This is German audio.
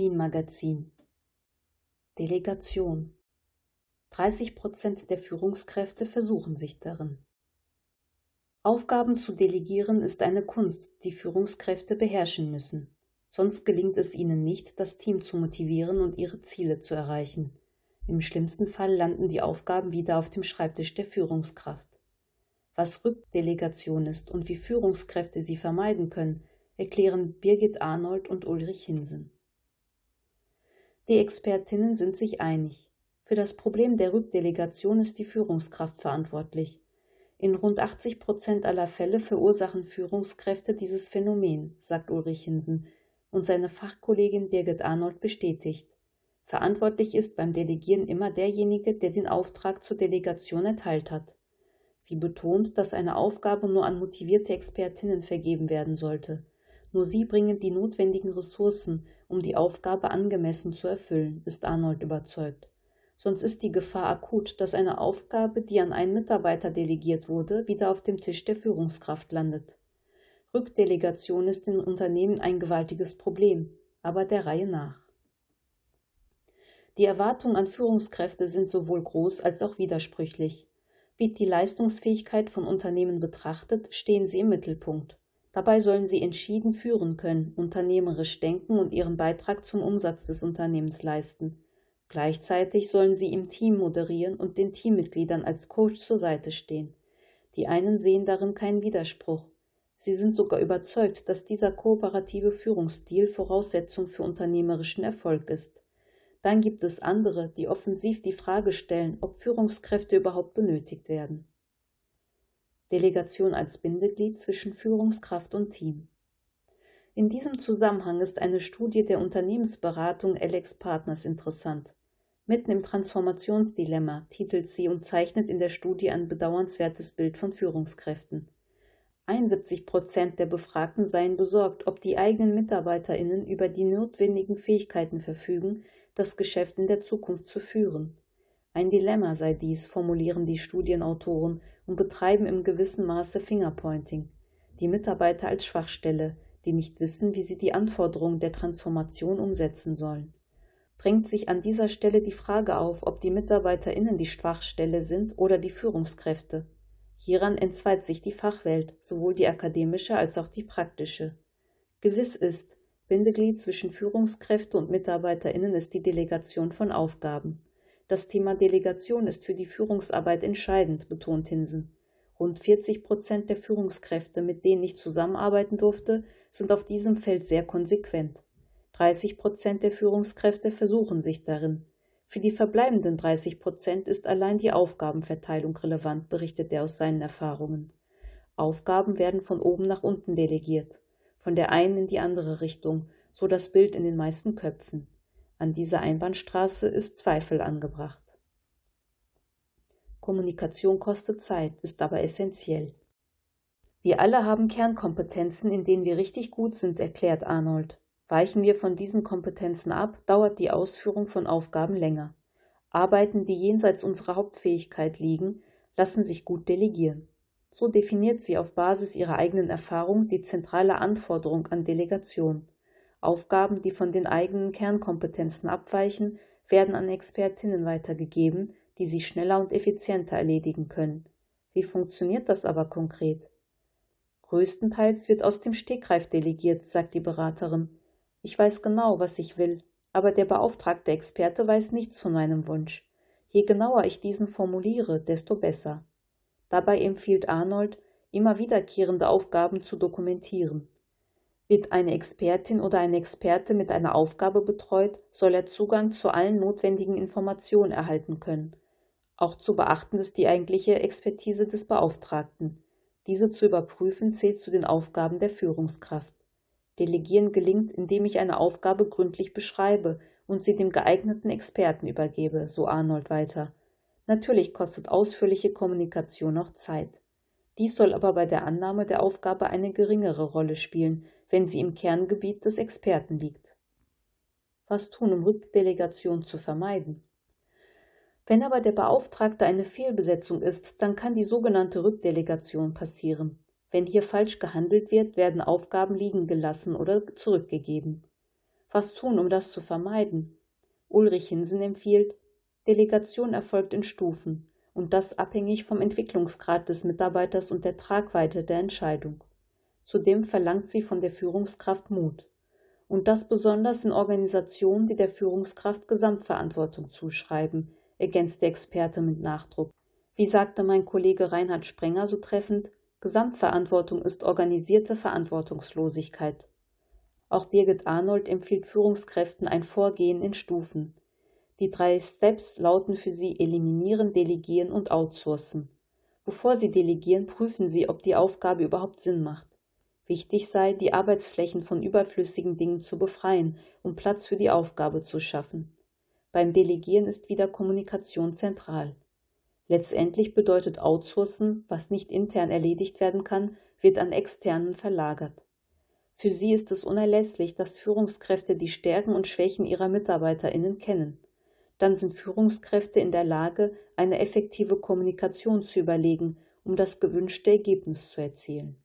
Lean Magazin Delegation 30 Prozent der Führungskräfte versuchen sich darin. Aufgaben zu delegieren ist eine Kunst, die Führungskräfte beherrschen müssen. Sonst gelingt es ihnen nicht, das Team zu motivieren und ihre Ziele zu erreichen. Im schlimmsten Fall landen die Aufgaben wieder auf dem Schreibtisch der Führungskraft. Was Rückdelegation ist und wie Führungskräfte sie vermeiden können, erklären Birgit Arnold und Ulrich Hinsen. Die Expertinnen sind sich einig. Für das Problem der Rückdelegation ist die Führungskraft verantwortlich. In rund 80 Prozent aller Fälle verursachen Führungskräfte dieses Phänomen, sagt Ulrich Hinsen, und seine Fachkollegin Birgit Arnold bestätigt. Verantwortlich ist beim Delegieren immer derjenige, der den Auftrag zur Delegation erteilt hat. Sie betont, dass eine Aufgabe nur an motivierte Expertinnen vergeben werden sollte. Nur sie bringen die notwendigen Ressourcen, um die Aufgabe angemessen zu erfüllen, ist Arnold überzeugt. Sonst ist die Gefahr akut, dass eine Aufgabe, die an einen Mitarbeiter delegiert wurde, wieder auf dem Tisch der Führungskraft landet. Rückdelegation ist in Unternehmen ein gewaltiges Problem, aber der Reihe nach. Die Erwartungen an Führungskräfte sind sowohl groß als auch widersprüchlich. Wird die Leistungsfähigkeit von Unternehmen betrachtet, stehen sie im Mittelpunkt. Dabei sollen sie entschieden führen können, unternehmerisch denken und ihren Beitrag zum Umsatz des Unternehmens leisten. Gleichzeitig sollen sie im Team moderieren und den Teammitgliedern als Coach zur Seite stehen. Die einen sehen darin keinen Widerspruch. Sie sind sogar überzeugt, dass dieser kooperative Führungsstil Voraussetzung für unternehmerischen Erfolg ist. Dann gibt es andere, die offensiv die Frage stellen, ob Führungskräfte überhaupt benötigt werden. Delegation als Bindeglied zwischen Führungskraft und Team. In diesem Zusammenhang ist eine Studie der Unternehmensberatung Alex Partners interessant. Mitten im Transformationsdilemma titelt sie und zeichnet in der Studie ein bedauernswertes Bild von Führungskräften. 71 Prozent der Befragten seien besorgt, ob die eigenen MitarbeiterInnen über die notwendigen Fähigkeiten verfügen, das Geschäft in der Zukunft zu führen. Ein Dilemma sei dies, formulieren die Studienautoren und betreiben im gewissen Maße Fingerpointing. Die Mitarbeiter als Schwachstelle, die nicht wissen, wie sie die Anforderungen der Transformation umsetzen sollen. Drängt sich an dieser Stelle die Frage auf, ob die MitarbeiterInnen die Schwachstelle sind oder die Führungskräfte. Hieran entzweit sich die Fachwelt, sowohl die akademische als auch die praktische. Gewiss ist, Bindeglied zwischen Führungskräfte und MitarbeiterInnen ist die Delegation von Aufgaben. Das Thema Delegation ist für die Führungsarbeit entscheidend, betont Hinsen. Rund 40 Prozent der Führungskräfte, mit denen ich zusammenarbeiten durfte, sind auf diesem Feld sehr konsequent. 30 Prozent der Führungskräfte versuchen sich darin. Für die verbleibenden 30 Prozent ist allein die Aufgabenverteilung relevant, berichtet er aus seinen Erfahrungen. Aufgaben werden von oben nach unten delegiert, von der einen in die andere Richtung, so das Bild in den meisten Köpfen. An dieser Einbahnstraße ist Zweifel angebracht. Kommunikation kostet Zeit, ist aber essentiell. Wir alle haben Kernkompetenzen, in denen wir richtig gut sind, erklärt Arnold. Weichen wir von diesen Kompetenzen ab, dauert die Ausführung von Aufgaben länger. Arbeiten, die jenseits unserer Hauptfähigkeit liegen, lassen sich gut delegieren. So definiert sie auf Basis ihrer eigenen Erfahrung die zentrale Anforderung an Delegation. Aufgaben, die von den eigenen Kernkompetenzen abweichen, werden an Expertinnen weitergegeben, die sie schneller und effizienter erledigen können. Wie funktioniert das aber konkret? Größtenteils wird aus dem Stegreif delegiert, sagt die Beraterin. Ich weiß genau, was ich will, aber der beauftragte Experte weiß nichts von meinem Wunsch. Je genauer ich diesen formuliere, desto besser. Dabei empfiehlt Arnold, immer wiederkehrende Aufgaben zu dokumentieren. Wird eine Expertin oder ein Experte mit einer Aufgabe betreut, soll er Zugang zu allen notwendigen Informationen erhalten können. Auch zu beachten ist die eigentliche Expertise des Beauftragten. Diese zu überprüfen zählt zu den Aufgaben der Führungskraft. Delegieren gelingt, indem ich eine Aufgabe gründlich beschreibe und sie dem geeigneten Experten übergebe, so Arnold weiter. Natürlich kostet ausführliche Kommunikation auch Zeit. Dies soll aber bei der Annahme der Aufgabe eine geringere Rolle spielen, wenn sie im Kerngebiet des Experten liegt. Was tun, um Rückdelegation zu vermeiden? Wenn aber der Beauftragte eine Fehlbesetzung ist, dann kann die sogenannte Rückdelegation passieren. Wenn hier falsch gehandelt wird, werden Aufgaben liegen gelassen oder zurückgegeben. Was tun, um das zu vermeiden? Ulrich Hinsen empfiehlt, Delegation erfolgt in Stufen und das abhängig vom Entwicklungsgrad des Mitarbeiters und der Tragweite der Entscheidung. Zudem verlangt sie von der Führungskraft Mut. Und das besonders in Organisationen, die der Führungskraft Gesamtverantwortung zuschreiben, ergänzt der Experte mit Nachdruck. Wie sagte mein Kollege Reinhard Sprenger so treffend, Gesamtverantwortung ist organisierte Verantwortungslosigkeit. Auch Birgit Arnold empfiehlt Führungskräften ein Vorgehen in Stufen. Die drei Steps lauten für sie eliminieren, delegieren und outsourcen. Bevor sie delegieren, prüfen sie, ob die Aufgabe überhaupt Sinn macht. Wichtig sei, die Arbeitsflächen von überflüssigen Dingen zu befreien, um Platz für die Aufgabe zu schaffen. Beim Delegieren ist wieder Kommunikation zentral. Letztendlich bedeutet Outsourcen, was nicht intern erledigt werden kann, wird an externen verlagert. Für sie ist es unerlässlich, dass Führungskräfte die Stärken und Schwächen ihrer Mitarbeiterinnen kennen. Dann sind Führungskräfte in der Lage, eine effektive Kommunikation zu überlegen, um das gewünschte Ergebnis zu erzielen.